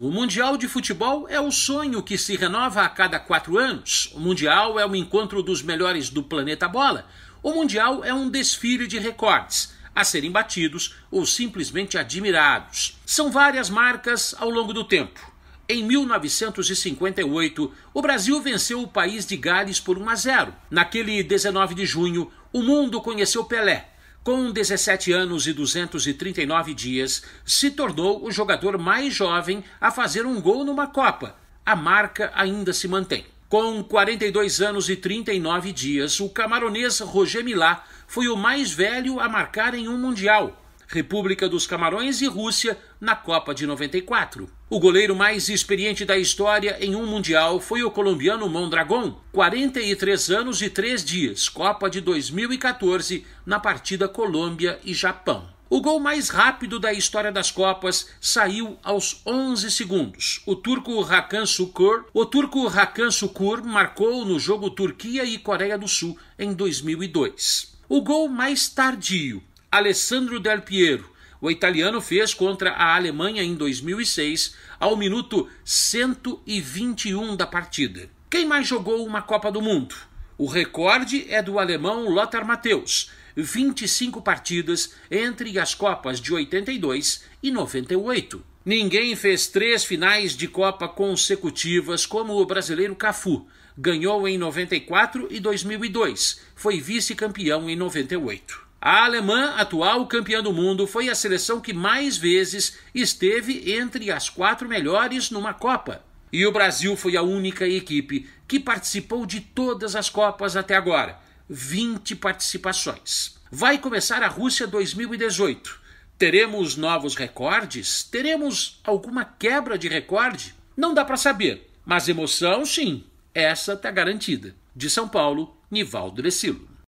O Mundial de Futebol é o sonho que se renova a cada quatro anos. O Mundial é o encontro dos melhores do planeta bola. O Mundial é um desfile de recordes, a serem batidos ou simplesmente admirados. São várias marcas ao longo do tempo. Em 1958, o Brasil venceu o país de Gales por 1 a 0. Naquele 19 de junho, o mundo conheceu Pelé com 17 anos e 239 dias, se tornou o jogador mais jovem a fazer um gol numa Copa. A marca ainda se mantém. Com 42 anos e 39 dias, o camaronês Roger Milá foi o mais velho a marcar em um Mundial, República dos Camarões e Rússia na Copa de 94. O goleiro mais experiente da história em um Mundial foi o colombiano Mondragon, 43 anos e 3 dias, Copa de 2014, na partida Colômbia e Japão. O gol mais rápido da história das Copas saiu aos 11 segundos. O turco Hakan Sukur, o turco Hakan Sukur marcou no jogo Turquia e Coreia do Sul em 2002. O gol mais tardio Alessandro Del Piero. O italiano fez contra a Alemanha em 2006, ao minuto 121 da partida. Quem mais jogou uma Copa do Mundo? O recorde é do alemão Lothar Matthäus, 25 partidas entre as Copas de 82 e 98. Ninguém fez três finais de Copa consecutivas como o brasileiro Cafu. Ganhou em 94 e 2002. Foi vice-campeão em 98. A alemã, atual campeã do mundo, foi a seleção que mais vezes esteve entre as quatro melhores numa Copa. E o Brasil foi a única equipe que participou de todas as Copas até agora 20 participações. Vai começar a Rússia 2018. Teremos novos recordes? Teremos alguma quebra de recorde? Não dá para saber, mas emoção sim, essa está garantida. De São Paulo, Nivaldo Decilo.